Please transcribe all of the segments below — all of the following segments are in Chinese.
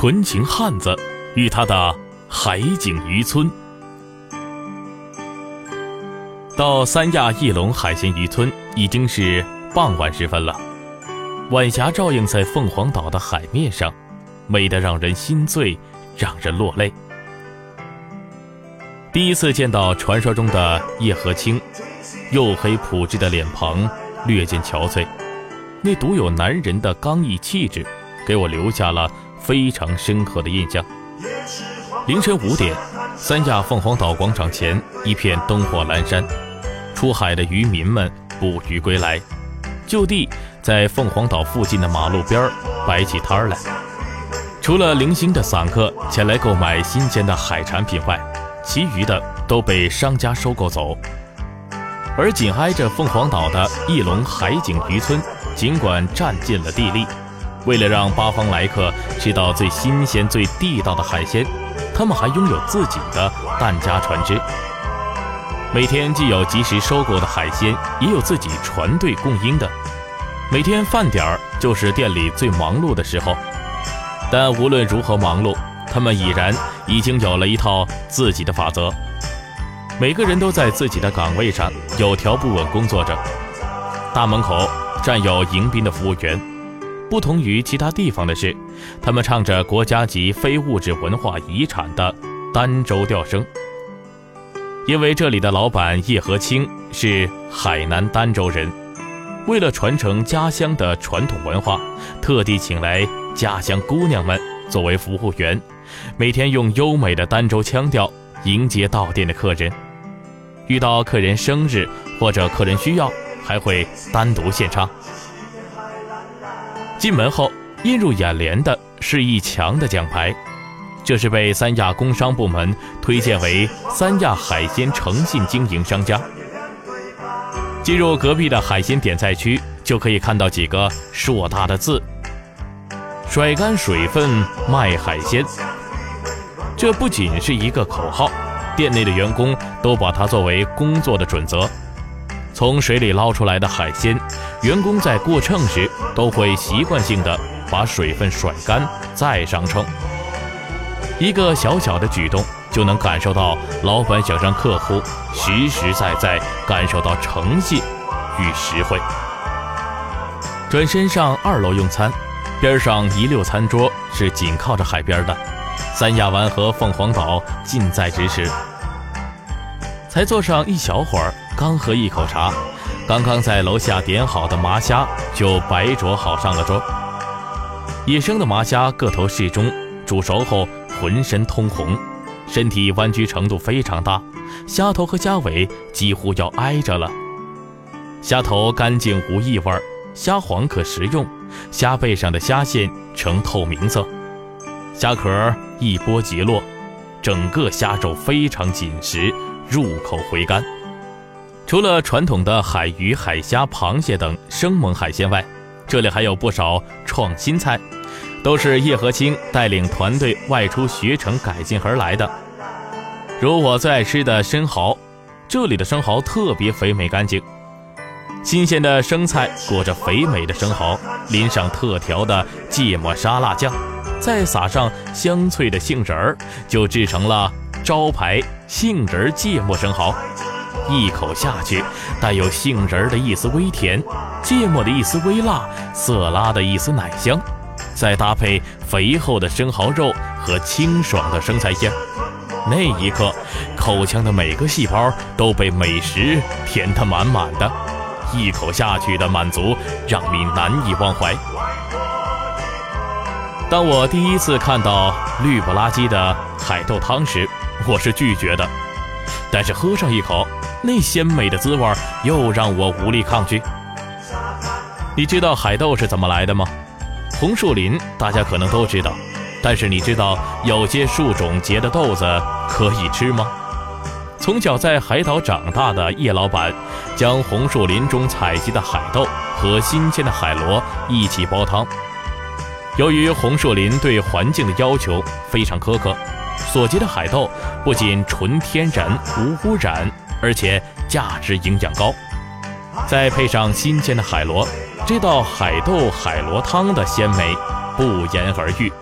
纯情汉子与他的海景渔村。到三亚翼龙海鲜渔村已经是傍晚时分了，晚霞照映在凤凰岛的海面上，美得让人心醉，让人落泪。第一次见到传说中的叶和清，黝黑朴质的脸庞略见憔悴，那独有男人的刚毅气质，给我留下了非常深刻的印象。凌晨五点，三亚凤凰岛广场前一片灯火阑珊，出海的渔民们捕鱼归来，就地在凤凰岛附近的马路边摆起摊儿来。除了零星的散客前来购买新鲜的海产品外，其余的都被商家收购走，而紧挨着凤凰岛的翼龙海景渔村，尽管占尽了地利，为了让八方来客吃到最新鲜、最地道的海鲜，他们还拥有自己的担家船只。每天既有及时收购的海鲜，也有自己船队供应的。每天饭点儿就是店里最忙碌的时候，但无论如何忙碌。他们已然已经有了一套自己的法则，每个人都在自己的岗位上有条不紊工作着。大门口站有迎宾的服务员，不同于其他地方的是，他们唱着国家级非物质文化遗产的儋州调声。因为这里的老板叶和清是海南儋州人，为了传承家乡的传统文化，特地请来家乡姑娘们作为服务员。每天用优美的儋州腔调迎接到店的客人，遇到客人生日或者客人需要，还会单独献唱。进门后映入眼帘的是一墙的奖牌，这是被三亚工商部门推荐为三亚海鲜诚信经营商家。进入隔壁的海鲜点菜区，就可以看到几个硕大的字：“甩干水分卖海鲜。”这不仅是一个口号，店内的员工都把它作为工作的准则。从水里捞出来的海鲜，员工在过秤时都会习惯性的把水分甩干再上秤。一个小小的举动，就能感受到老板想让客户实实在在感受到诚信与实惠。转身上二楼用餐，边上一溜餐桌是紧靠着海边的。三亚湾和凤凰岛近在咫尺，才坐上一小会儿，刚喝一口茶，刚刚在楼下点好的麻虾就白灼好上了桌。野生的麻虾个头适中，煮熟后浑身通红，身体弯曲程度非常大，虾头和虾尾几乎要挨着了。虾头干净无异味，虾黄可食用，虾背上的虾线呈透明色。虾壳一剥即落，整个虾肉非常紧实，入口回甘。除了传统的海鱼、海虾、螃蟹等生猛海鲜外，这里还有不少创新菜，都是叶和清带领团队外出学成改进而来的。如我最爱吃的生蚝，这里的生蚝特别肥美干净，新鲜的生菜裹着肥美的生蚝，淋上特调的芥末沙拉酱。再撒上香脆的杏仁儿，就制成了招牌杏仁芥末生蚝。一口下去，带有杏仁儿的一丝微甜，芥末的一丝微辣，色拉的一丝奶香，再搭配肥厚的生蚝肉和清爽的生菜酱，那一刻，口腔的每个细胞都被美食填得满满的，一口下去的满足让你难以忘怀。当我第一次看到绿不拉几的海豆汤时，我是拒绝的。但是喝上一口，那鲜美的滋味又让我无力抗拒。你知道海豆是怎么来的吗？红树林大家可能都知道，但是你知道有些树种结的豆子可以吃吗？从小在海岛长大的叶老板，将红树林中采集的海豆和新鲜的海螺一起煲汤。由于红树林对环境的要求非常苛刻，所结的海豆不仅纯天然无污染，而且价值营养高。再配上新鲜的海螺，这道海豆海螺汤的鲜美不言而喻。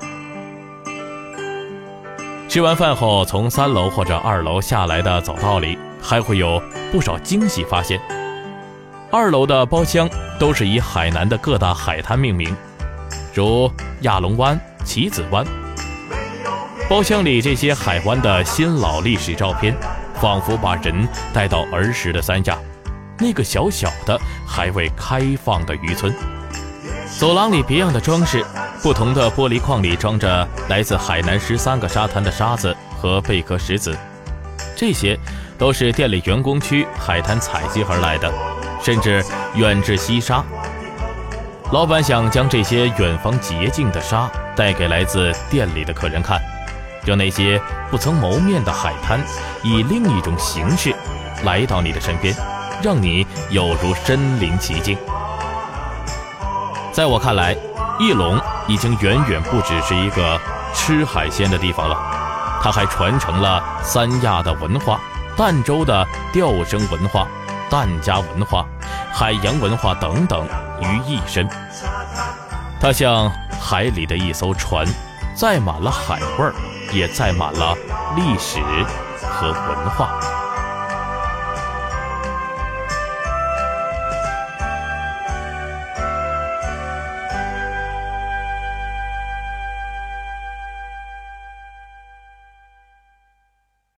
吃完饭后，从三楼或者二楼下来的走道里，还会有不少惊喜发现。二楼的包厢都是以海南的各大海滩命名，如亚龙湾、棋子湾。包厢里这些海湾的新老历史照片，仿佛把人带到儿时的三亚，那个小小的还未开放的渔村。走廊里别样的装饰，不同的玻璃框里装着来自海南十三个沙滩的沙子和贝壳石子，这些都是店里员工区海滩采集而来的，甚至远至西沙。老板想将这些远方洁净的沙带给来自店里的客人看。让那些不曾谋面的海滩，以另一种形式来到你的身边，让你有如身临其境。在我看来，翼龙已经远远不只是一个吃海鲜的地方了，它还传承了三亚的文化、儋州的钓生文化、疍家文化、海洋文化等等于一身。它像海里的一艘船，载满了海味儿。也载满了历史和文化。